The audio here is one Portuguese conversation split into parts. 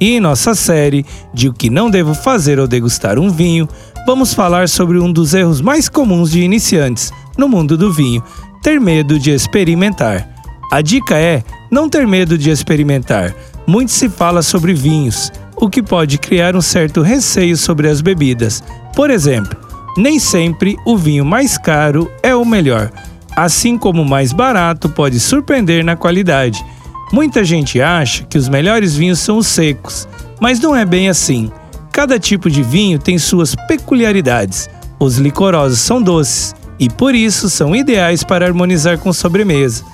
E em nossa série de O que não devo fazer ao degustar um vinho, vamos falar sobre um dos erros mais comuns de iniciantes no mundo do vinho: ter medo de experimentar. A dica é não ter medo de experimentar. Muito se fala sobre vinhos, o que pode criar um certo receio sobre as bebidas. Por exemplo, nem sempre o vinho mais caro é o melhor, assim como o mais barato pode surpreender na qualidade. Muita gente acha que os melhores vinhos são os secos, mas não é bem assim. Cada tipo de vinho tem suas peculiaridades. Os licorosos são doces e por isso são ideais para harmonizar com sobremesa.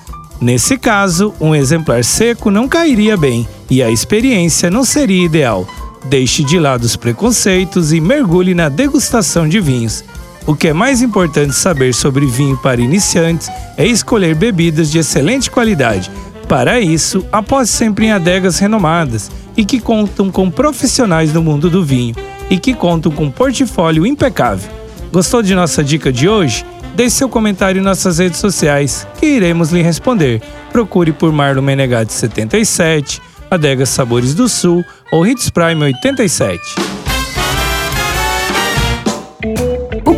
Nesse caso, um exemplar seco não cairia bem e a experiência não seria ideal. Deixe de lado os preconceitos e mergulhe na degustação de vinhos. O que é mais importante saber sobre vinho para iniciantes é escolher bebidas de excelente qualidade. Para isso, aposte sempre em adegas renomadas e que contam com profissionais do mundo do vinho e que contam com um portfólio impecável. Gostou de nossa dica de hoje? Deixe seu comentário em nossas redes sociais, que iremos lhe responder. Procure por Marlon Menegatti 77, Adega Sabores do Sul ou Hits Prime 87.